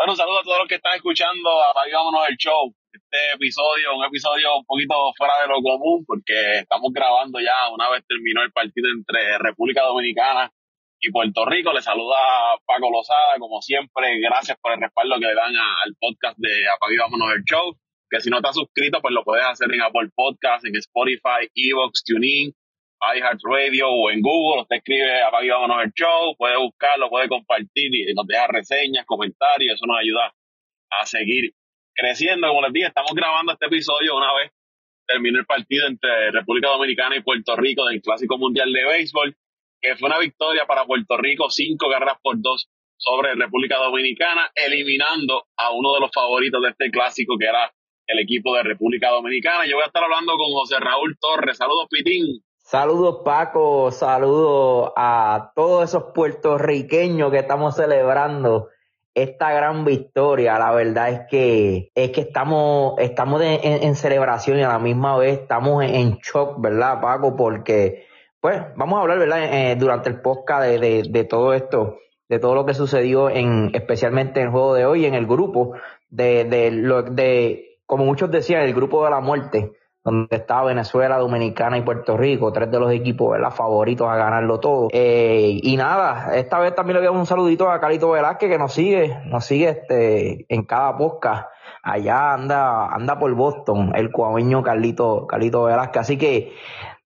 Bueno, un saludo a todos los que están escuchando. Vámonos el show. Este episodio, un episodio un poquito fuera de lo común, porque estamos grabando ya una vez terminó el partido entre República Dominicana y Puerto Rico. Le saluda Paco Lozada, como siempre. Gracias por el respaldo que le dan al podcast de Apague Vámonos el Show. Que si no estás suscrito, pues lo puedes hacer en Apple Podcast, en Spotify, Evox, TuneIn, iHeartRadio o en Google. Usted escribe Apague Vámonos el Show, puede buscarlo, puede compartir y nos deja reseñas, comentarios. Eso nos ayuda a seguir creciendo. Como les dije, estamos grabando este episodio una vez terminó el partido entre República Dominicana y Puerto Rico del Clásico Mundial de Béisbol, que fue una victoria para Puerto Rico, cinco carreras por dos sobre República Dominicana, eliminando a uno de los favoritos de este clásico, que era el equipo de República Dominicana. Yo voy a estar hablando con José Raúl Torres. Saludos, Pitín. Saludos Paco, saludos a todos esos puertorriqueños que estamos celebrando esta gran victoria. La verdad es que es que estamos estamos en, celebración y a la misma vez estamos en, shock, ¿verdad, Paco? Porque pues vamos a hablar, ¿verdad? Eh, durante el podcast de, de, todo esto, de todo lo que sucedió en especialmente en el juego de hoy en el grupo de de lo de como muchos decían el grupo de la muerte donde está Venezuela, Dominicana y Puerto Rico, tres de los equipos ¿verdad? favoritos a ganarlo todo. Eh, y nada, esta vez también le voy a dar un saludito a Carito Velázquez que nos sigue, nos sigue este en cada podcast. Allá anda, anda por Boston, el cuaveño Carlito, Carlito Velázquez. Así que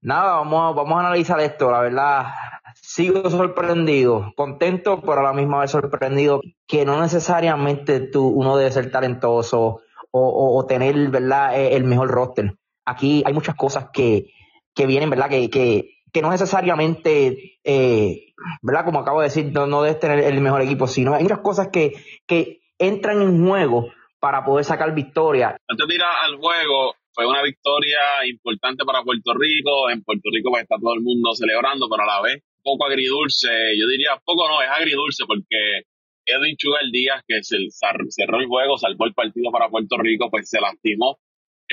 nada, vamos, vamos a analizar esto, la verdad. Sigo sorprendido, contento, pero a la misma vez sorprendido que no necesariamente tú, uno debe ser talentoso o, o tener, ¿verdad?, el mejor roster aquí hay muchas cosas que, que vienen, ¿verdad? Que, que, que no necesariamente, eh, ¿verdad? Como acabo de decir, no, no debes tener el mejor equipo, sino hay muchas cosas que, que entran en juego para poder sacar victoria. Antes de ir al juego, fue una victoria importante para Puerto Rico. En Puerto Rico pues, está todo el mundo celebrando, pero a la vez poco agridulce. Yo diría, poco no, es agridulce porque Edwin Chugal Díaz, que se cerró el juego, salvó el partido para Puerto Rico, pues se lastimó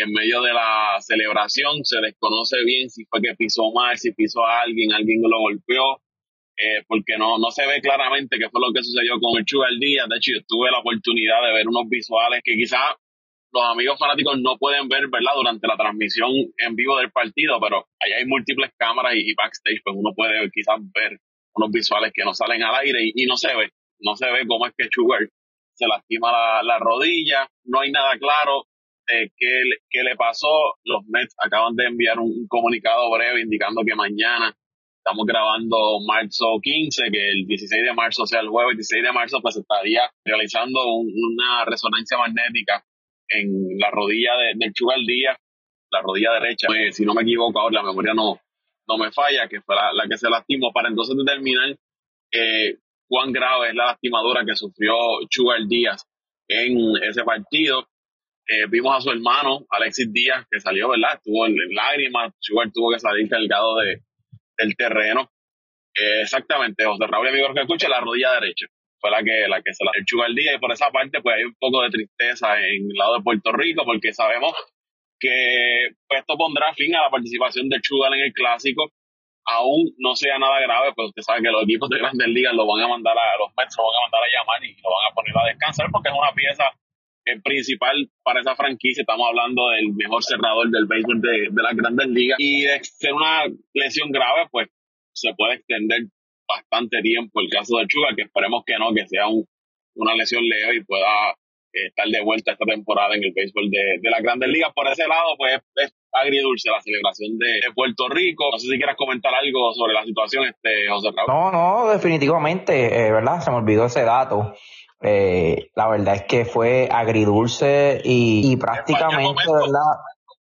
en medio de la celebración se desconoce bien si fue que pisó mal, si pisó a alguien, alguien lo golpeó, eh, porque no, no se ve claramente qué fue lo que sucedió con el Chugal Díaz. De hecho, yo tuve la oportunidad de ver unos visuales que quizás los amigos fanáticos no pueden ver, ¿verdad? Durante la transmisión en vivo del partido, pero allá hay múltiples cámaras y, backstage, pues uno puede quizás ver unos visuales que no salen al aire y, no se ve, no se ve cómo es que Chugal se lastima la, la rodilla, no hay nada claro, qué, le pasó. Los Mets acaban de enviar un, comunicado breve indicando que mañana estamos grabando marzo 15, que el 16 de marzo, sea, el jueves 16 de marzo, pues estaría realizando una resonancia magnética en la rodilla de, del Chugal Díaz, la rodilla derecha. Pues, si no me equivoco, ahora la memoria no, no me falla, que fue la, que se lastimó, para entonces determinar eh, cuán grave es la lastimadura que sufrió Chugal Díaz en ese partido. Eh, vimos a su hermano, Alexis Díaz, que salió, ¿verdad? Estuvo en, lágrimas, Sugar tuvo que salir cargado de, del terreno. Eh, exactamente, José Raúl, amigo que escucha, la rodilla derecha fue la que, la que se la echó el día y por esa parte pues hay un poco de tristeza en el lado de Puerto Rico porque sabemos que pues, esto pondrá fin a la participación de Chugal en el clásico aún no sea nada grave, pues usted sabe que los equipos de grandes ligas lo van a mandar a los Mets, lo van a mandar a llamar y lo van a poner a descansar porque es una pieza principal para esa franquicia. Estamos hablando del mejor cerrador del béisbol de, de las grandes ligas. Y de ser una lesión grave, pues se puede extender bastante tiempo el caso de Chuga, que esperemos que no, que sea una lesión leve y pueda eh, estar de vuelta esta temporada en el béisbol de, de las grandes ligas. Por ese lado, pues es agridulce la celebración de, Puerto Rico. No sé si quieras comentar algo sobre la situación, este José Raúl. No, no, definitivamente, eh, ¿verdad? Se me olvidó ese dato. Eh, la verdad es que fue agridulce y, prácticamente, ¿verdad?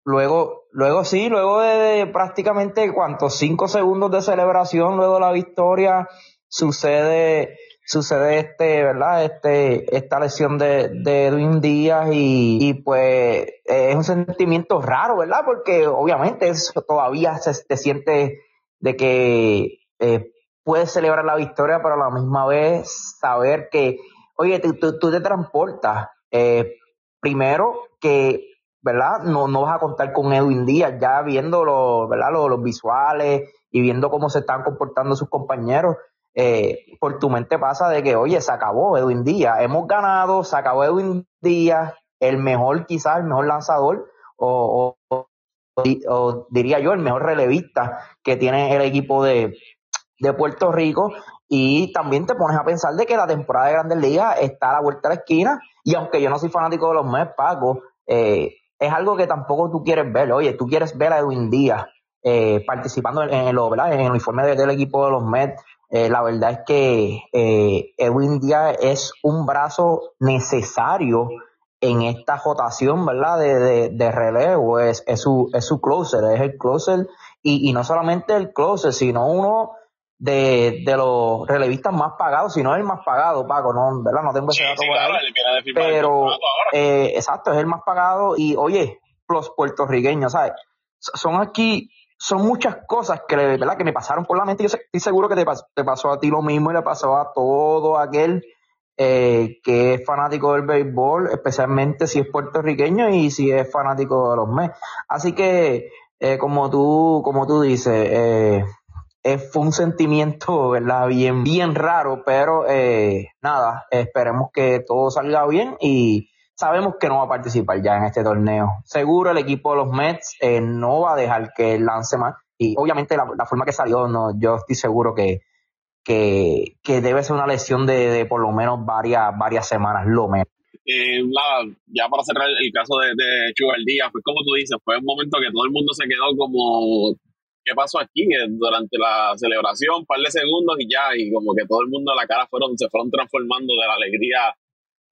Luego, luego sí, luego de, prácticamente cuántos cinco segundos de celebración, luego de la victoria, sucede, sucede este, ¿verdad? Este, esta lesión de, de Edwin Díaz y, pues es un sentimiento raro, ¿verdad? Porque obviamente todavía se, te siente de que eh, puedes celebrar la victoria, pero a la misma vez saber que Oye, tú, te transportas. Eh, primero que, ¿verdad? No, no vas a contar con Edwin Díaz, ya viendo los, ¿verdad? Los, visuales y viendo cómo se están comportando sus compañeros. eh, por tu mente pasa de que, oye, se acabó Edwin Díaz, hemos ganado, se acabó Edwin Díaz, el mejor, quizás el mejor lanzador, o, o, diría yo, el mejor relevista que tiene el equipo de Puerto Rico. Y también te pones a pensar de que la temporada de Grandes Ligas está a la vuelta de la esquina. Y aunque yo no soy fanático de los Mets, Paco, eh, es algo que tampoco tú quieres ver. Oye, tú quieres ver a Edwin Díaz eh, participando en, en, lo, en el uniforme del equipo de los Mets. Eh, la verdad es que eh, Edwin Díaz es un brazo necesario en esta jotación, ¿verdad? De, de, relevo, es, es, su, es su closer, es el closer, y, y no solamente el closer, sino uno de, de los relevistas más pagados, si no es el más pagado, Paco, no, ¿verdad? No tengo ese dato pero, eh, exacto, es el más pagado, y oye, los puertorriqueños, ¿sabes? Son aquí son muchas cosas que, ¿verdad? que me pasaron por la mente. Yo estoy seguro que te, te pasó a ti lo mismo y le pasó a todo aquel eh, que es fanático del béisbol, especialmente si es puertorriqueño y si es fanático de los Mets. Así que, eh, como tú, como tú dices, eh, fue un sentimiento, ¿verdad? Bien, bien raro, pero eh, nada, esperemos que todo salga bien y sabemos que no va a participar ya en este torneo. Seguro el equipo de los Mets eh, no va a dejar que lance más. Y obviamente la, forma que salió, no, yo estoy seguro que, que, debe ser una lesión de, de, por lo menos varias, varias semanas, lo menos. Eh, ya para cerrar el caso de, de Díaz, pues como tú dices, fue un momento que todo el mundo se quedó como, ¿qué pasó aquí? Eh, durante la celebración, un par de segundos y ya, y como que todo el mundo, la cara fueron, se fueron transformando de la alegría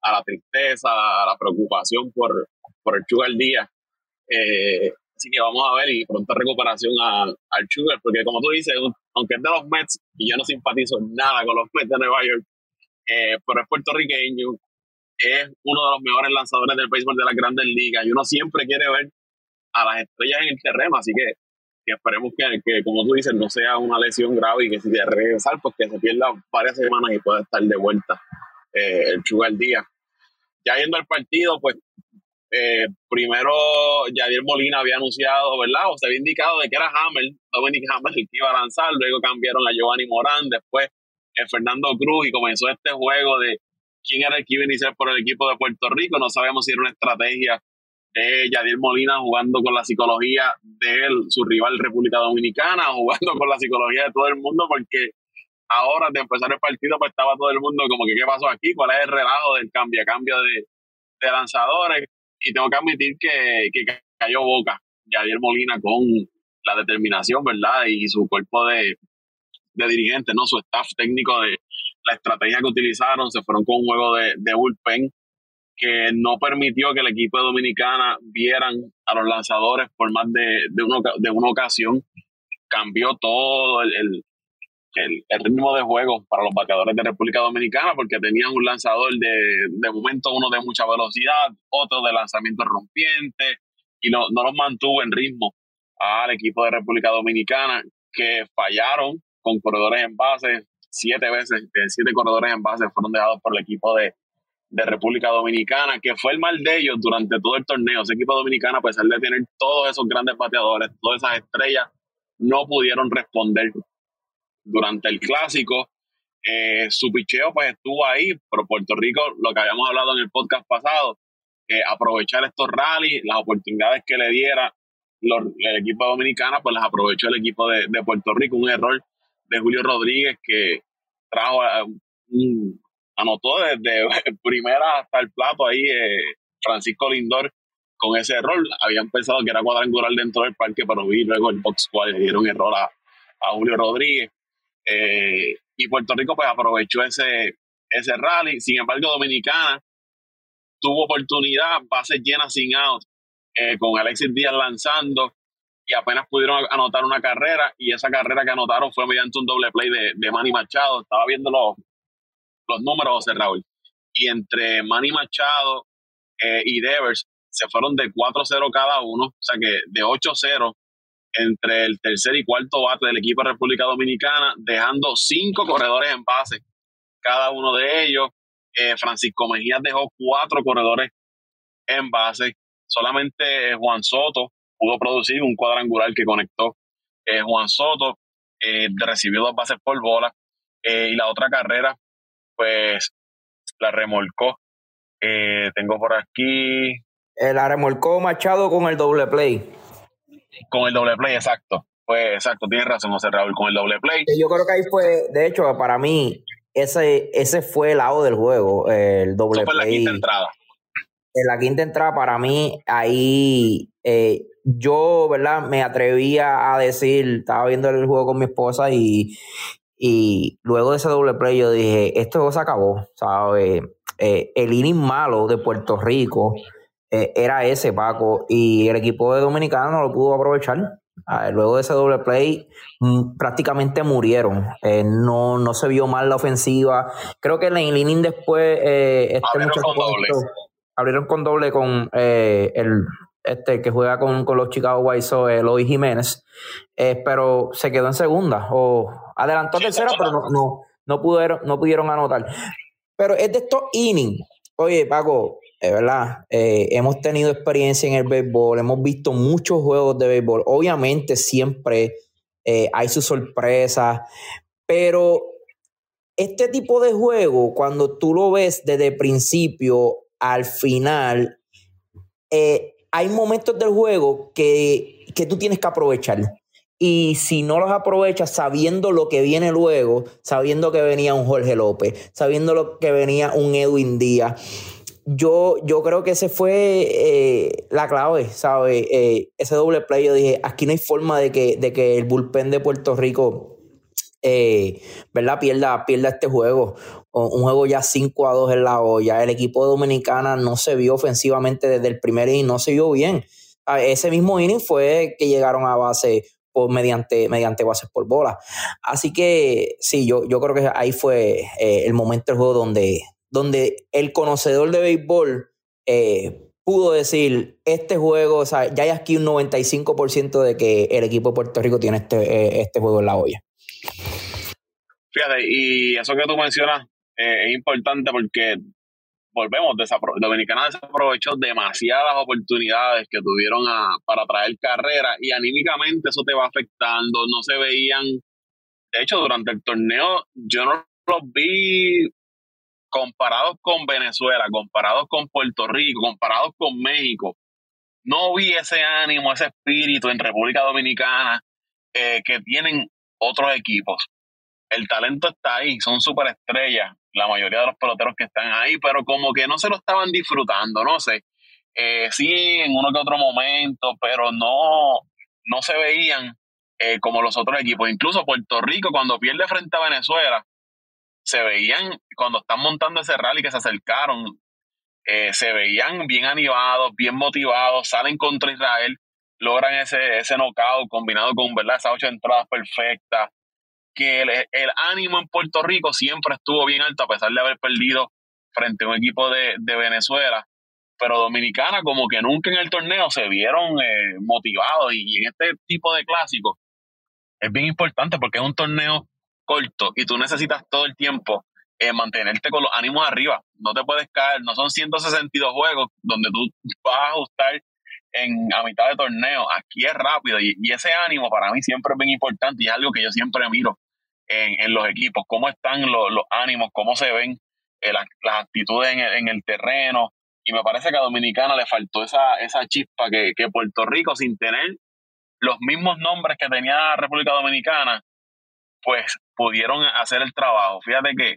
a la tristeza, a la preocupación por, por el Sugar Díaz. Eh, así que vamos a ver y pronta recuperación a, al Sugar, porque como tú dices, aunque es de los Mets, y yo no simpatizo nada con los Mets de Nueva York, eh, pero es puertorriqueño, es uno de los mejores lanzadores del béisbol de las grandes ligas, y uno siempre quiere ver a las estrellas en el terreno, así que, que esperemos que, que, como tú dices, no sea una lesión grave y que si de regresar, pues que se pierda varias semanas y pueda estar de vuelta eh, el Sugar Díaz. Ya yendo al partido, pues eh, primero Javier Molina había anunciado, ¿verdad? O se había indicado de que era Hammer, Dominic Hammer el que iba a lanzar, luego cambiaron a Giovanni Morán, después eh, Fernando Cruz y comenzó este juego de quién era el que iba a iniciar por el equipo de Puerto Rico, no sabemos si era una estrategia de Yadier Molina jugando con la psicología de su rival República Dominicana, jugando con la psicología de todo el mundo, porque ahora de empezar el partido, pues estaba todo el mundo como que qué pasó aquí, cuál es el relajo del cambio, cambio de, lanzadores. Y tengo que admitir que, cayó boca Javier Molina con la determinación, ¿verdad? Y su cuerpo de, de dirigentes, ¿no? Su staff técnico de la estrategia que utilizaron, se fueron con un juego de bullpen que no permitió que el equipo de Dominicana vieran a los lanzadores por más de, de, una, de una ocasión. Cambió todo el, el, ritmo de juego para los bateadores de República Dominicana porque tenían un lanzador de, de momento uno de mucha velocidad, otro de lanzamiento rompiente y no, no los mantuvo en ritmo al equipo de República Dominicana que fallaron con corredores en base siete veces, siete corredores en base fueron dejados por el equipo de, de República Dominicana, que fue el mal de ellos durante todo el torneo. Ese equipo dominicano, a pesar de tener todos esos grandes bateadores, todas esas estrellas, no pudieron responder durante el clásico. Eh, su picheo pues estuvo ahí, pero Puerto Rico, lo que habíamos hablado en el podcast pasado, eh, aprovechar estos rallies, las oportunidades que le diera el equipo dominicano, pues las aprovechó el equipo de, Puerto Rico, un error de Julio Rodríguez que trajo, un, anotó desde primera hasta el plato ahí eh, Francisco Lindor con ese error. Habían pensado que era cuadrangular dentro del parque, pero vi luego el box squad le dieron error a, a Julio Rodríguez. Eh, y Puerto Rico pues aprovechó ese, ese rally. Sin embargo, Dominicana tuvo oportunidad, bases llenas sin out, eh, con Alexis Díaz lanzando y apenas pudieron anotar una carrera y esa carrera que anotaron fue mediante un doble play de, de Manny Machado. Estaba viendo los, los números, José Raúl. Y entre Manny Machado eh, y Devers se fueron de 4-0 cada uno, o sea que de 8-0 entre el tercer y cuarto bate del equipo de República Dominicana, dejando cinco corredores en base, cada uno de ellos. Eh, Francisco Mejía dejó cuatro corredores en base. Solamente Juan Soto pudo producir un cuadrangular que conectó. Eh, Juan Soto eh, recibió dos bases por bola. Eh, y la otra carrera, pues la remolcó. Eh, tengo por aquí. la remolcó Machado con el doble play. Con el doble play, exacto. Pues exacto, tienes razón, José Raúl, con el doble play. Yo creo que ahí fue, de hecho, para mí, ese, ese fue el lado del juego, el doble play. la quinta entrada. En la quinta entrada, para mí, ahí eh, yo, ¿verdad? Me atrevía a decir, estaba viendo el juego con mi esposa y, y luego de ese doble play yo dije, esto se acabó, ¿sabes? Eh, el inning malo de Puerto Rico eh, era ese, Paco, y el equipo de Dominicano no lo pudo aprovechar. Luego de ese doble play, mm, prácticamente murieron. Eh, no, no se vio mal la ofensiva. Creo que en el inning después, este abrieron con doble. Abrieron con doble con el este, que juega con, los Chicago White Sox, Eloy Jiménez, pero se quedó en segunda, o adelantó a tercera, pero no, no, no, pudieron, no pudieron anotar. Pero es de estos innings. Oye, Paco, es verdad, eh, hemos tenido experiencia en el béisbol, hemos visto muchos juegos de béisbol. Obviamente siempre eh, hay sus sorpresas, pero este tipo de juego, cuando tú lo ves desde el principio al final, eh, hay momentos del juego que, que tú tienes que aprovechar. Y si no los aprovechas sabiendo lo que viene luego, sabiendo que venía un Jorge López, sabiendo lo que venía un Edwin Díaz, yo, yo creo que ese fue eh, la clave, ¿sabes? Eh, ese doble play, yo dije, aquí no hay forma de que, de que el bullpen de Puerto Rico, eh, ¿verdad? Pierda, pierda este juego. Un juego ya 5 a 2 en la olla. El equipo dominicana no se vio ofensivamente desde el primer inning, no se vio bien. Ah, ese mismo inning fue que llegaron a base mediante, mediante bases por bola. Así que sí, yo, yo creo que ahí fue eh, el momento del juego donde, donde el conocedor de béisbol eh, pudo decir, este juego, o sea, ya hay aquí un 95% de que el equipo de Puerto Rico tiene este, eh, este juego en la olla. Fíjate, y eso que tú mencionas es importante porque volvemos, Dominicana desaprovechó demasiadas oportunidades que tuvieron para traer carrera y anímicamente eso te va afectando, no se veían, de hecho durante el torneo yo no los vi comparados con Venezuela, comparados con Puerto Rico, comparados con México, no vi ese ánimo, ese espíritu en República Dominicana eh, que tienen otros equipos. El talento está ahí, son superestrellas, la mayoría de los peloteros que están ahí, pero como que no se lo estaban disfrutando, no sé. Eh, sí, en uno que otro momento, pero no, no se veían eh, como los otros equipos. Incluso Puerto Rico, cuando pierde frente a Venezuela, se veían, cuando están montando ese rally que se acercaron, eh, se veían bien animados, bien motivados, salen contra Israel, logran ese, ese knockout combinado con ¿verdad? esas ocho entradas perfectas que el, ánimo en Puerto Rico siempre estuvo bien alto a pesar de haber perdido frente a un equipo de, Venezuela, pero Dominicana como que nunca en el torneo se vieron eh, motivados. Y, en este tipo de clásicos es bien importante porque es un torneo corto y tú necesitas todo el tiempo eh, mantenerte con los ánimos arriba, no te puedes caer, no son 162 juegos donde tú vas a ajustar en, a mitad de torneo. Aquí es rápido y, ese ánimo para mí siempre es bien importante y es algo que yo siempre miro en, los equipos, cómo están los, ánimos, cómo se ven eh, las, actitudes en el, terreno. Y me parece que a Dominicana le faltó esa, esa chispa que, que Puerto Rico, sin tener los mismos nombres que tenía República Dominicana, pues pudieron hacer el trabajo. Fíjate que,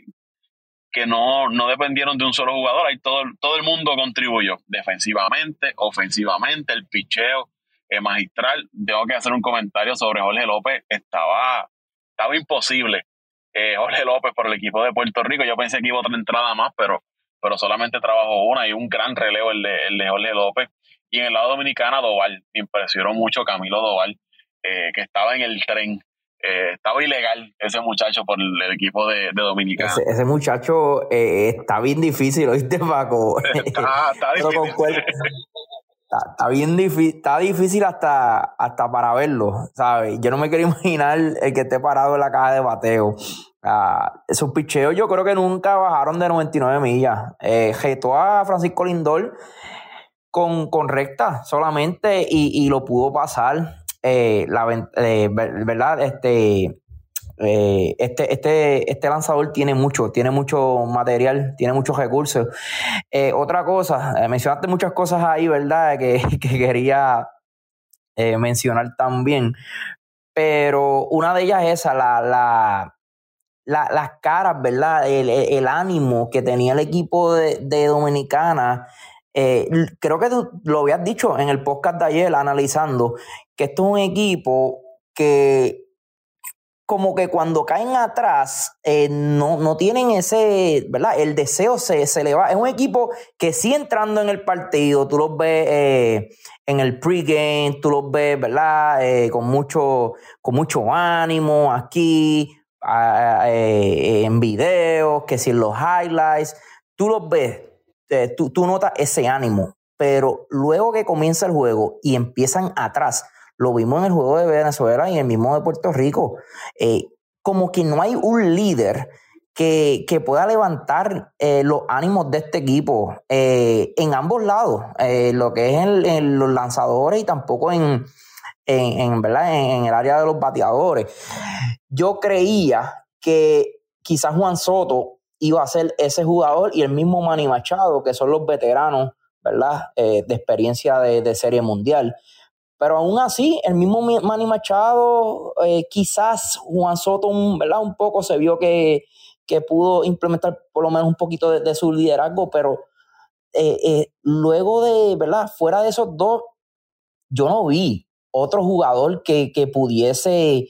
que no, no dependieron de un solo jugador, ahí todo, todo el mundo contribuyó, defensivamente, ofensivamente, el picheo eh, magistral. Tengo que hacer un comentario sobre Jorge López, estaba, estaba imposible. Eh, Jorge López por el equipo de Puerto Rico, yo pensé que iba otra entrada más, pero, pero solamente trabajó una y un gran relevo el de, el de Jorge López. Y en el lado dominicano, Doval, impresionó mucho Camilo Doval, eh, que estaba en el tren eh, estaba ilegal ese muchacho por el, equipo de, de Dominicana. Ese, muchacho eh, está bien difícil, ¿oíste, Paco? Está, está difícil. Está, bien difícil, está difícil hasta, hasta para verlo, ¿sabes? Yo no me quiero imaginar el que esté parado en la caja de bateo. esos picheos yo creo que nunca bajaron de 99 millas. Eh, a Francisco Lindor con, con recta solamente y, y lo pudo pasar. Eh, la, eh, ¿verdad? Este, Eh, este, este, este lanzador tiene mucho, tiene mucho material, tiene muchos recursos. Otra cosa, mencionaste muchas cosas ahí, ¿verdad? Que, quería mencionar también. Pero una de ellas es esa, la, la, las caras, ¿verdad? El, ánimo que tenía el equipo de, de Dominicana. Creo que tú lo habías dicho en el podcast de ayer analizando que esto es un equipo que como que cuando caen atrás eh, no, no, tienen ese, ¿verdad? El deseo se, se le va. Es un equipo que sí entrando en el partido, tú los ves eh, en el pregame, tú los ves, ¿verdad? Eh, con, mucho, con mucho ánimo aquí, en videos, que si en los highlights, tú los ves, tú, tú notas ese ánimo. Pero luego que comienza el juego y empiezan atrás, lo vimos en el juego de Venezuela y en el mismo de Puerto Rico. Eh, como que no hay un líder que, pueda levantar eh, los ánimos de este equipo eh, en ambos lados, lo que es en, los lanzadores y tampoco en, en, ¿verdad? en, el área de los bateadores. Yo creía que quizás Juan Soto iba a ser ese jugador y el mismo Manny Machado, que son los veteranos ¿verdad? de experiencia de, de serie mundial. Pero aún así, el mismo Manny Machado, eh, quizás Juan Soto, ¿verdad? Un poco se vio que, pudo implementar por lo menos un poquito de, su liderazgo, pero eh, eh, luego de, ¿verdad? Fuera de esos dos, yo no vi otro jugador que, pudiese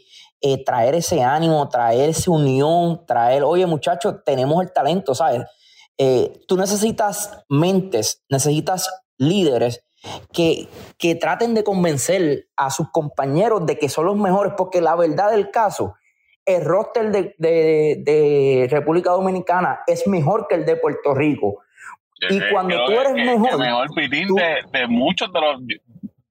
traer ese ánimo, traer esa unión, traer, oye muchachos, tenemos el talento, ¿sabes? tú necesitas mentes, necesitas líderes que, que traten de convencer a sus compañeros de que son los mejores, porque la verdad del caso, el roster de, de, República Dominicana es mejor que el de Puerto Rico. Y cuando tú eres mejor. El mejor pitín de, de, muchos de los.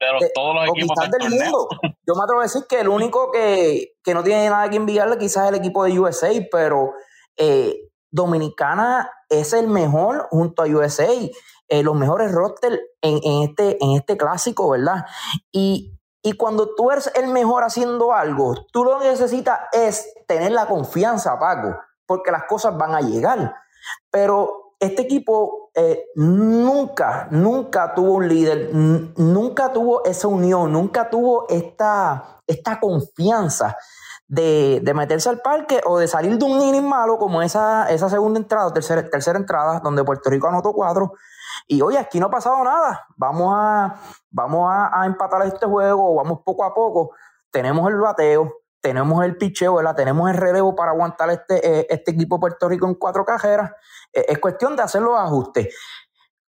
De los, todos los equipos del, mundo. Yo me atrevo a decir que el único que, que no tiene nada que enviarle quizás es el equipo de USA, pero eh, Dominicana es el mejor junto a USA. Eh, los mejores rosters en, este, en este clásico, ¿verdad? Y, y cuando tú eres el mejor haciendo algo, tú lo que necesitas es tener la confianza, Paco, porque las cosas van a llegar. Pero este equipo eh, nunca, nunca tuvo un líder, nunca tuvo esa unión, nunca tuvo esta, esta confianza de, meterse al parque o de salir de un inning malo como esa, segunda entrada, tercera, tercera entrada, donde Puerto Rico anotó cuatro y oye, aquí no ha pasado nada. Vamos a, vamos a, empatar este juego, vamos poco a poco. Tenemos el bateo, tenemos el picheo, ¿verdad? tenemos el relevo para aguantar este, eh, este equipo de Puerto Rico en cuatro cajeras. Eh, es cuestión de hacer los ajustes.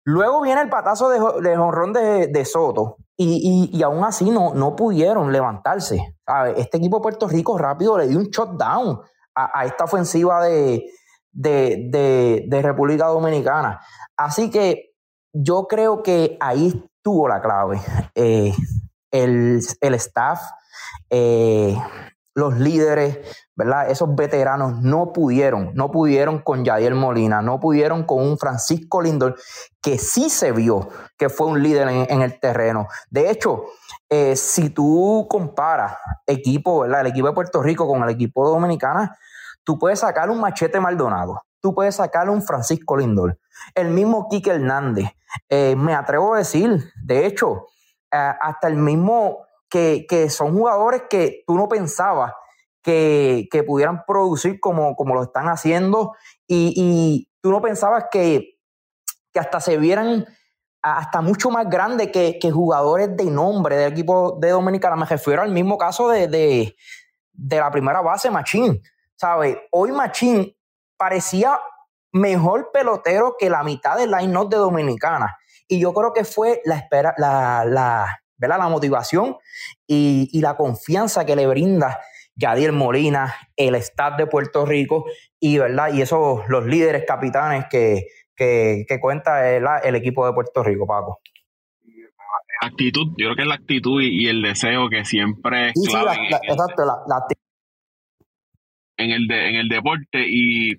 Luego viene el patazo de, de jonrón de, Soto y, y, aún así no, no pudieron levantarse. Este equipo de Puerto Rico rápido le dio un shutdown a, a esta ofensiva de, de, de, República Dominicana. Así que yo creo que ahí estuvo la clave. Eh, el, staff, eh, los líderes, ¿verdad? Esos veteranos no pudieron, no pudieron con Yadier Molina, no pudieron con un Francisco Lindor, que sí se vio que fue un líder en, el terreno. De hecho, eh, si tú comparas equipo, ¿verdad? El equipo de Puerto Rico con el equipo de Dominicana, tú puedes sacar un machete Maldonado, tú puedes sacar un Francisco Lindor, el mismo Quique Hernández. Eh, me atrevo a decir, de hecho, eh, hasta el mismo que, son jugadores que tú no pensabas que, pudieran producir como, como lo están haciendo y, tú no pensabas que, que, hasta se vieran hasta mucho más grandes que, jugadores de nombre del equipo de Dominicana. Me refiero al mismo caso de, de, de la primera base, Machín. ¿Sabes? Hoy Machín parecía mejor pelotero que la mitad del line-up de Dominicana. Y yo creo que fue la espera, la, la, la motivación y, la confianza que le brinda Yadier Molina, el staff de Puerto Rico y, ¿verdad? y esos los líderes capitanes que, que, cuenta el, equipo de Puerto Rico, Paco. Actitud, yo creo que es la actitud y, el deseo que siempre es clave. exacto, la, en el, de, en el deporte y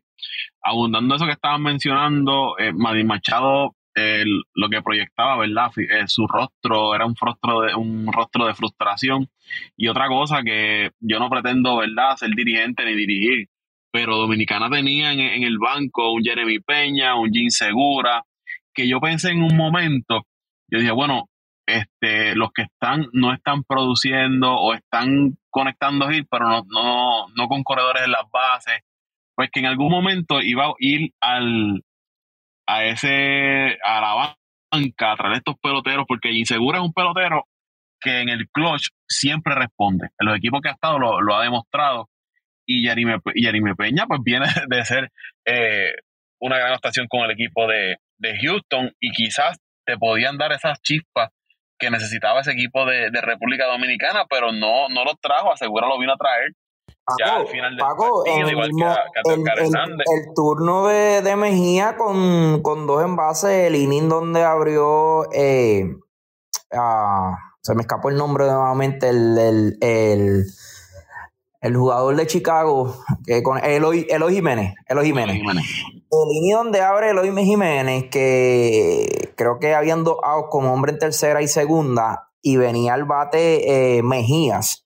abundando eso que estaban mencionando, eh, Machado lo que proyectaba, ¿verdad? Eh, su rostro era un rostro, de, un rostro de frustración. Y otra cosa que yo no pretendo, ¿verdad?, ser dirigente ni dirigir, pero Dominicana tenía en, en el banco un Jeremy Peña, un Jim Segura, que yo pensé en un momento, yo dije, bueno, este, los que están no están produciendo o están conectando hit, pero no, no, no con corredores en las bases, pues que en algún momento iba a ir al, a ese, a la banca a traer estos peloteros, porque Insegura es un pelotero que en el clutch siempre responde. En los equipos que ha estado lo, ha demostrado. Y Yarime, Peña, pues viene de ser eh, una gran actuación con el equipo de, de Houston y quizás te podían dar esas chispas que necesitaba ese equipo de, República Dominicana, pero no, no lo trajo, asegura lo vino a traer. Ya al final del partido, igual el, turno de, Mejía con, dos envases, el inning donde abrió, eh, se me escapó el nombre nuevamente, el, el, el, jugador de Chicago, que con Eloy, Eloy Jiménez. Eloy Jiménez. El inning donde abre Eloy Jiménez, que creo que habían dos outs como hombre en tercera y segunda, y venía al bate eh, Mejías.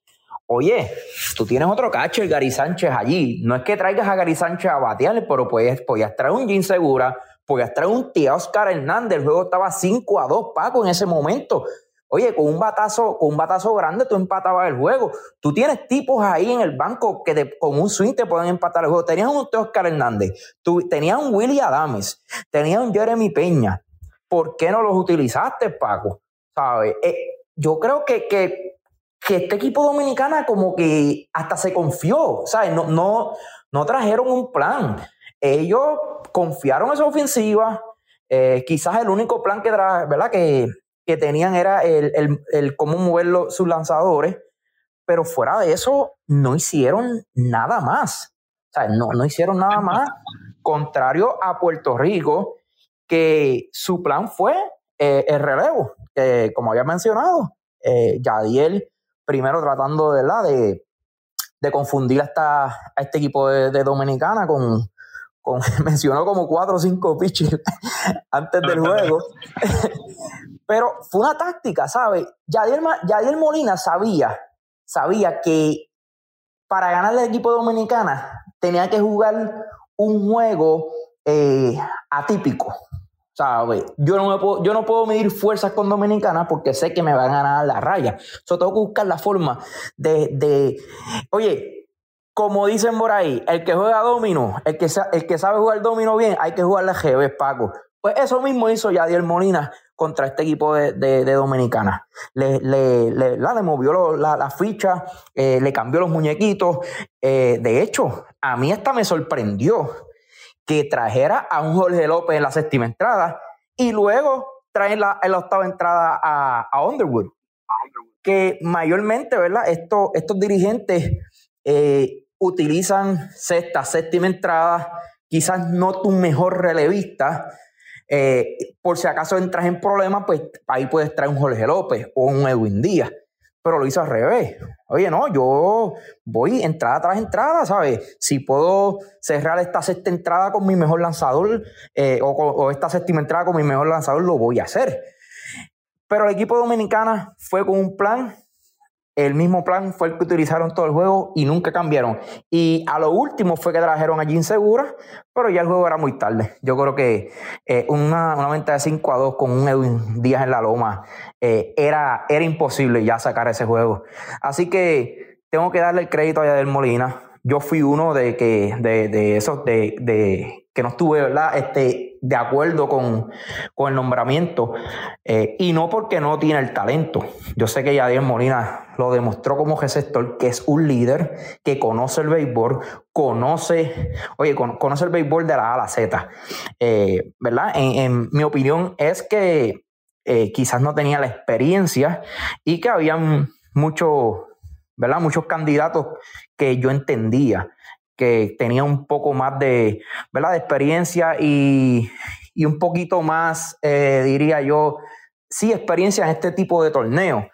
Oye, tú tienes otro cacho, el Gary Sánchez allí. No es que traigas a Gary Sánchez a batearle, pero puedes, podías traer un Jim Segura, podías traer un tía Oscar Hernández. El juego estaba 5 a 2, Paco, en ese momento. Oye, con un batazo, con un batazo grande tú empatabas el juego. Tú tienes tipos ahí en el banco que con un swing te pueden empatar el juego. Tenías un Oscar Hernández, tú, tenías un Willy Adames, tenías un Jeremy Peña. ¿Por qué no los utilizaste, Paco? ¿Sabes? Eh, yo creo que, que, este equipo dominicana como que hasta se confió, ¿sabes? No, no, no trajeron un plan. Ellos confiaron en esa ofensiva. Eh, quizás el único plan que, ¿verdad? que, que tenían era el, cómo mover sus lanzadores, pero fuera de eso no hicieron nada más. O sea, no, no hicieron nada más, contrario a Puerto Rico, que su plan fue eh, el relevo, que como había mencionado, eh, Yadiel primero tratando de, de, de confundir a, a este equipo de, Dominicana con, con, mencionó como cuatro o cinco pitches antes del juego. Pero fue una táctica, ¿sabes? Yadiel, Molina sabía, sabía que para ganar el equipo dominicana tenía que jugar un juego eh, atípico. Yo no, puedo, yo no puedo medir fuerzas con Dominicana porque sé que me van a ganar la raya. Yo tengo que buscar la forma de, de, Oye, como dicen por ahí, el que juega domino, el que, el que sabe jugar domino bien, hay que jugar la GB, Paco. Pues eso mismo hizo Yadiel Molina contra este equipo de, Dominicana. Le, le, le, le movió la, ficha, eh, le cambió los muñequitos. Eh, de hecho, a mí esta me sorprendió que trajera a un Jorge López en la séptima entrada y luego trae la, en la octava entrada a, Underwood. Que mayormente, ¿verdad? Estos, estos dirigentes eh, utilizan sexta, séptima entrada, quizás no tu mejor relevista, eh, por si acaso entras en problemas, pues ahí puedes traer un Jorge López o un Edwin Díaz. Pero lo hizo al revés. Oye, no, yo voy entrada tras entrada, ¿sabes? Si puedo cerrar esta sexta entrada con mi mejor lanzador eh, o, esta séptima entrada con mi mejor lanzador, lo voy a hacer. Pero el equipo dominicana fue con un plan el mismo plan fue el que utilizaron todo el juego y nunca cambiaron. Y a lo último fue que trajeron a Jim Segura, pero ya el juego era muy tarde. Yo creo que eh, una, una venta de 5 a 2 con un Edwin Díaz en la loma eh, era, era imposible ya sacar ese juego. Así que tengo que darle el crédito a Yadel Molina. Yo fui uno de que de, de esos de, de que no estuve. Este, de acuerdo con, el nombramiento eh, y no porque no tiene el talento. Yo sé que Yadier Molina lo demostró como gestor, que es un líder, que conoce el béisbol, conoce, oye, conoce el béisbol de la A la Z. Eh, ¿Verdad? En, mi opinión es que eh, quizás no tenía la experiencia y que habían muchos, ¿verdad? Muchos candidatos que yo entendía que tenía un poco más de, ¿verdad? de experiencia y, un poquito más, eh, diría yo, sí, experiencia en este tipo de torneo.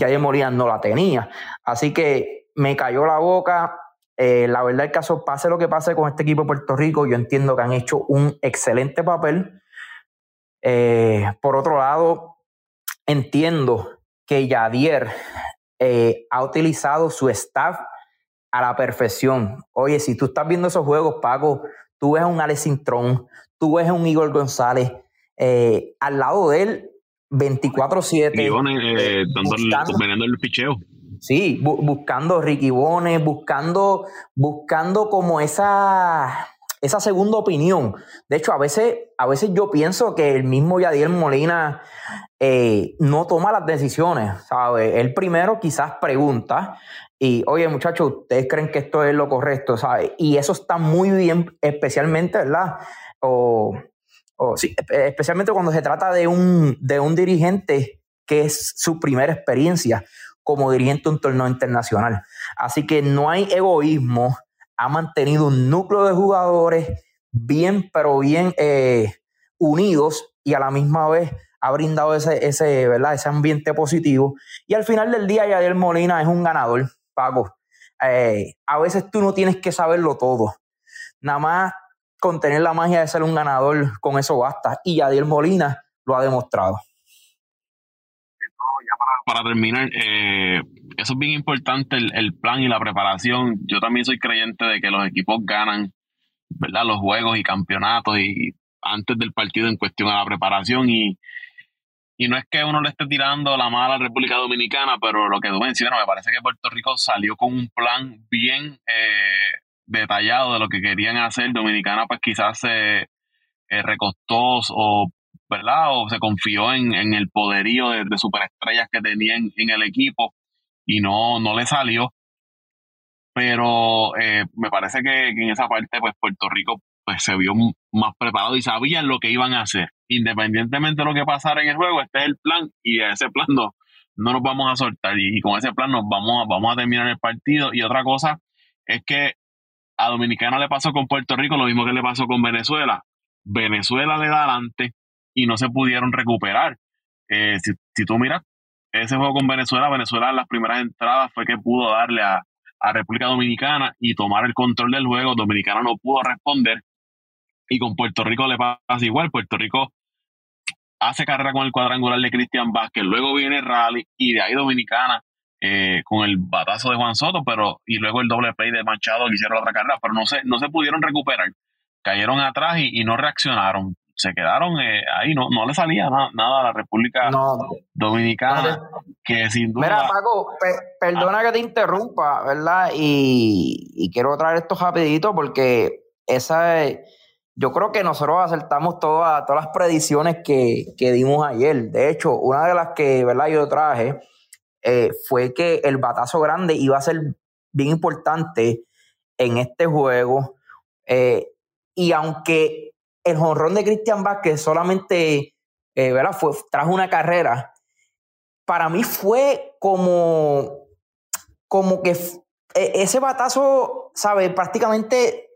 Ya de Morían no la tenía. Así que me cayó la boca. Eh, la verdad, el caso, pase lo que pase con este equipo de Puerto Rico, yo entiendo que han hecho un excelente papel, Eh, por otro lado, entiendo que Yadier eh, ha utilizado su staff a la perfección. Oye, si tú estás viendo esos juegos, Paco, tú ves un Alex Intrón, tú ves un Igor González, al lado de él, 24-7. Eh, dándole, el picheo. Sí, buscando Ricky Bones, buscando, buscando como esa, esa segunda opinión. De hecho, a veces, a veces yo pienso que el mismo Yadier Molina eh, no toma las decisiones, ¿sabes? Él primero quizás pregunta y, oye, muchachos, ¿ustedes creen que esto es lo correcto, ¿sabes? Y eso está muy bien, especialmente, ¿verdad? O, sí, especialmente cuando se trata de un, de un dirigente que es su primera experiencia como dirigente de un torneo internacional. Así que no hay egoísmo, ha mantenido un núcleo de jugadores bien, pero bien eh, unidos y a la misma vez ha brindado ese, ese, ¿verdad? ese ambiente positivo. Y al final del día, Yadier Molina es un ganador, Paco. Eh, a veces tú no tienes que saberlo todo. Nada más con tener la magia de ser un ganador, con eso basta. Y Yadier Molina lo ha demostrado. Para, terminar, eh, eso es bien importante, el, plan y la preparación. Yo también soy creyente de que los equipos ganan, ¿verdad? Los juegos y campeonatos y antes del partido en cuestión a la preparación y y no es que uno le esté tirando la mala a República Dominicana, pero lo que tú mencionas, me parece que Puerto Rico salió con un plan bien eh, detallado de lo que querían hacer. Dominicana pues quizás se eh, recostó o, ¿verdad? o se confió en, el poderío de, superestrellas que tenían en el equipo y no, no le salió. Pero eh, me parece que, en esa parte pues Puerto Rico pues se vio más preparado y sabían lo que iban a hacer independientemente de lo que pasara en el juego, este es el plan y a ese plan no, nos vamos a soltar y, con ese plan nos vamos, vamos a terminar el partido. Y otra cosa es que a Dominicana le pasó con Puerto Rico lo mismo que le pasó con Venezuela. Venezuela le da adelante y no se pudieron recuperar. Eh, si, tú miras ese juego con Venezuela, Venezuela en las primeras entradas fue que pudo darle a, a República Dominicana y tomar el control del juego. Dominicana no pudo responder. Y con Puerto Rico le pasa igual. Puerto Rico hace carrera con el cuadrangular de Cristian Vázquez, luego viene Rally y de ahí Dominicana eh, con el batazo de Juan Soto, pero y luego el doble play de Machado que hicieron la otra carrera, pero no se, no se pudieron recuperar, cayeron atrás y, no reaccionaron, se quedaron eh, ahí, no, no le salía nada a la República Dominicana, que sin duda... Mira, Paco, perdona que te interrumpa, ¿verdad? Y, y quiero traer esto rapidito porque esa es yo creo que nosotros acertamos todas, todas las predicciones que, dimos ayer. De hecho, una de las que ¿verdad? yo traje eh, fue que el batazo grande iba a ser bien importante en este juego. Eh, y aunque el jonrón de Cristian Vázquez solamente eh, ¿verdad? Fue, trajo una carrera, para mí fue como, como que ese batazo, ¿sabes? Prácticamente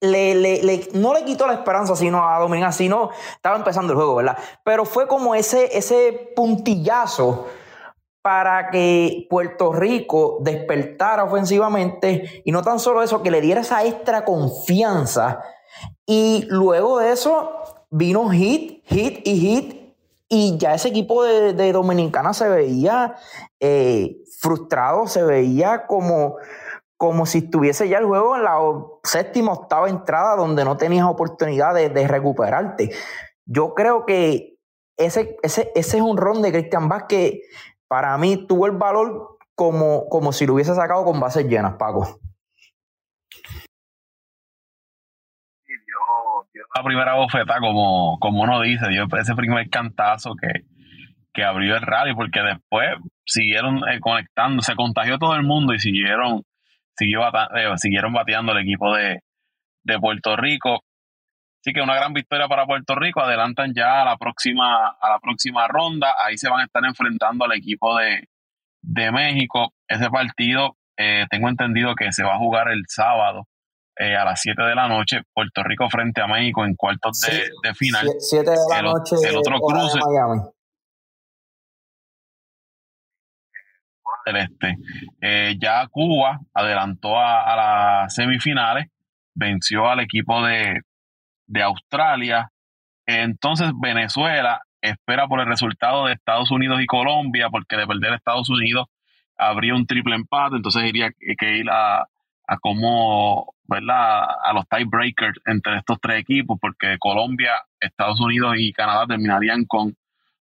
le, no le quitó la esperanza sino a Dominicana, sino estaba empezando el juego, ¿verdad? Pero fue como ese, ese puntillazo para que Puerto Rico despertara ofensivamente y no tan solo eso, que le diera esa extra confianza. Y luego de eso vino hit, hit y hit. Y ya ese equipo de, Dominicana se veía eh, frustrado, se veía como como si estuviese ya el juego en la séptima, octava entrada donde no tenías oportunidad de, recuperarte. Yo creo que ese, ese, ese es un ron de Cristian Vázquez para mí tuvo el valor como, como si lo hubiese sacado con bases llenas, Paco. la primera bofeta, como, como uno dice, dio ese primer cantazo que, que abrió el rally, porque después siguieron eh, conectando, se contagió todo el mundo y siguieron siguió eh, siguieron bateando el equipo de, Puerto Rico. Así que una gran victoria para Puerto Rico. Adelantan ya a la próxima, a la próxima ronda. Ahí se van a estar enfrentando al equipo de, México. Ese partido, eh, tengo entendido que se va a jugar el sábado eh, a las 7 de la noche. Puerto Rico frente a México en cuartos de, final. 7 de la noche. El otro cruce. del Este. Eh, ya Cuba adelantó a, las semifinales, venció al equipo de, Australia Entonces Venezuela espera por el resultado de Estados Unidos y Colombia, porque de perder Estados Unidos habría un triple empate, entonces iría que ir a, a ¿verdad? A los tiebreakers entre estos tres equipos, porque Colombia, Estados Unidos y Canadá terminarían con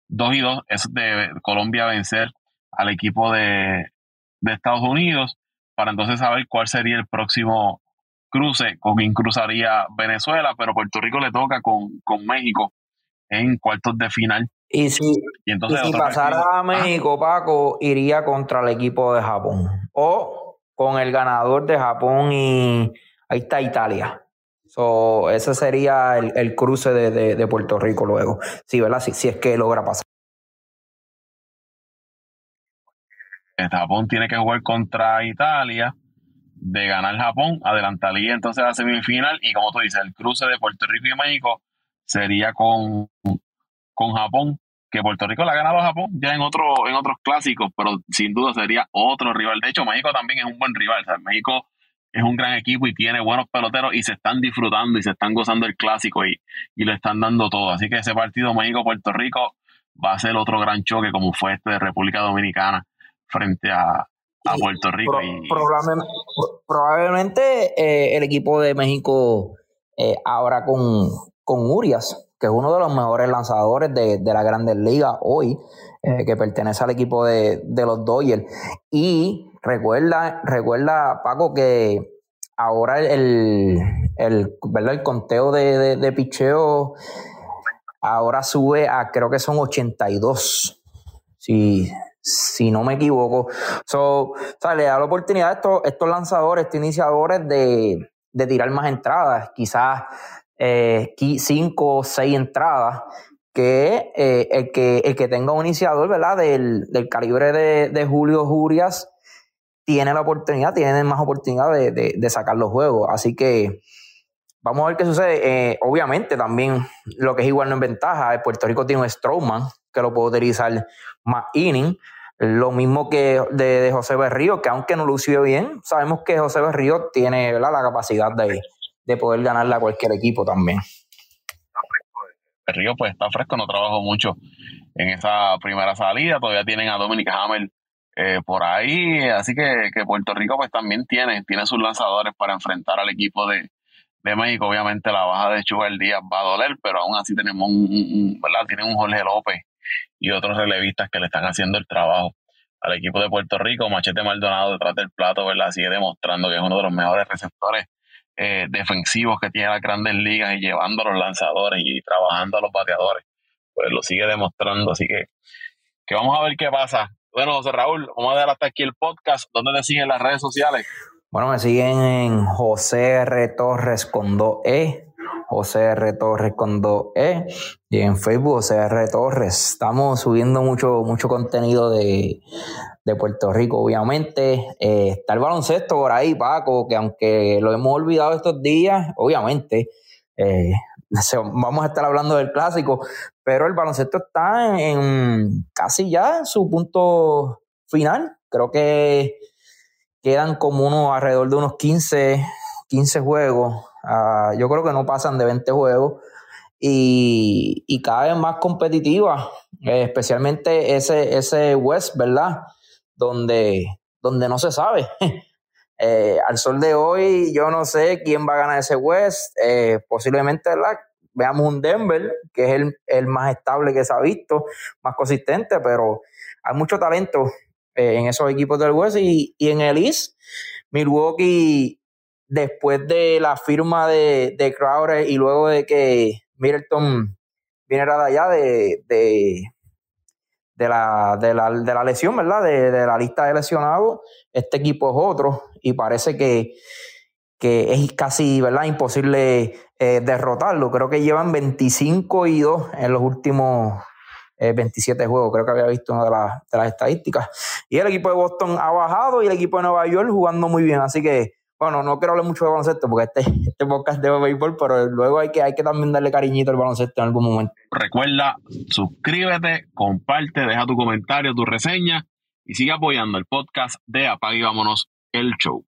2 y 2. Es de Colombia vencer al equipo de, de Estados Unidos para entonces saber cuál sería el próximo cruce, con quien cruzaría Venezuela, pero Puerto Rico le toca con, con México en cuartos de final. Y si, entonces si pasara a México, Paco, iría contra el equipo de Japón. O con el ganador de Japón y ahí está Italia. So, ese sería el, cruce de, Puerto Rico luego. Sí, ¿verdad? Si, si es que logra pasar. Japón tiene que jugar contra Italia. De ganar Japón, adelantaría entonces a la semifinal. Y como tú dices, el cruce de Puerto Rico y México sería con, con Japón que Puerto Rico le ha ganado a Japón ya en, otro, en otros clásicos, pero sin duda sería otro rival. De hecho, México también es un buen rival. México es un gran equipo y tiene buenos peloteros y se están disfrutando y se están gozando el clásico y, y le están dando todo. Así que ese partido México-Puerto Rico va a ser otro gran choque como fue este de República Dominicana frente a, Puerto Rico. y, probablemente, eh, el equipo de México eh, ahora con, con Urias que es uno de los mejores lanzadores de, la Grandes Ligas hoy, eh, que pertenece al equipo de, los Dodgers. Y recuerda, recuerda, Paco, que ahora el, el, el conteo de, de, picheo ahora sube a creo que son 82. Si, si no me equivoco. So, le da la oportunidad a estos, estos lanzadores, estos iniciadores de, tirar más entradas. Quizás eh, cinco o seis entradas, que, eh, el que el que tenga un iniciador ¿verdad? Del, calibre de, Julio Jurias tiene la oportunidad, tiene más oportunidad de, sacar los juegos. Así que vamos a ver qué sucede. Eh, obviamente también lo que es igual no es ventaja, Puerto Rico tiene un Strowman que lo puede utilizar más inning. Lo mismo que de, José Berrío, que aunque no lució bien, sabemos que José Berrío tiene la capacidad de, de poder ganarle a cualquier equipo también. El Río pues está fresco, no trabajó mucho en esa primera salida, todavía tienen a Dominic Hammer eh, por ahí, así que, Puerto Rico pues también tiene, tiene sus lanzadores para enfrentar al equipo de, México. Obviamente la baja de Chugal Díaz va a doler, pero aún así tenemos un, ¿verdad? Tienen un Jorge López y otros relevistas que le están haciendo el trabajo al equipo de Puerto Rico. Machete Maldonado detrás del plato, ¿verdad? Sigue demostrando que es uno de los mejores receptores eh, defensivos que tiene las grandes ligas y llevando a los lanzadores y trabajando a los bateadores, pues lo sigue demostrando. Así que, vamos a ver qué pasa. Bueno, José Raúl, vamos a dar hasta aquí el podcast. ¿Dónde te siguen las redes sociales? Bueno, me siguen en José R. Torres 2E, José R. Torres con 2E, y en Facebook José R. Torres. Estamos subiendo mucho, mucho contenido de, de Puerto Rico, obviamente. Eh, está el baloncesto por ahí, Paco, que aunque lo hemos olvidado estos días, obviamente, eh, vamos a estar hablando del clásico, pero el baloncesto está en casi ya su punto final. Creo que quedan como unos alrededor de unos 15, 15 juegos. Ah, yo creo que no pasan de 20 juegos. Y, y cada vez más competitiva, eh, especialmente ese, ese West, ¿verdad? donde, donde no se sabe. Eh, al sol de hoy, yo no sé quién va a ganar ese West. Eh, posiblemente veamos un Denver, que es el, más estable que se ha visto, más consistente, pero hay mucho talento eh, en esos equipos del West. Y, en el East, Milwaukee, después de la firma de, de Crowder y luego de que Middleton viniera de allá de de la, de la, de la lesión, ¿verdad? De, de, la lista de lesionados, este equipo es otro y parece que, que es casi, ¿verdad? Imposible eh, derrotarlo. Creo que llevan 25 y 2 en los últimos 27 eh, juegos, creo que había visto una de, de las estadísticas. Y el equipo de Boston ha bajado y el equipo de Nueva York jugando muy bien, así que bueno, no quiero hablar mucho de baloncesto porque este, este podcast de béisbol, pero luego hay que, hay que también darle cariñito al baloncesto en algún momento. Recuerda, suscríbete, comparte, deja tu comentario, tu reseña y sigue apoyando el podcast de Apague y Vámonos, el show.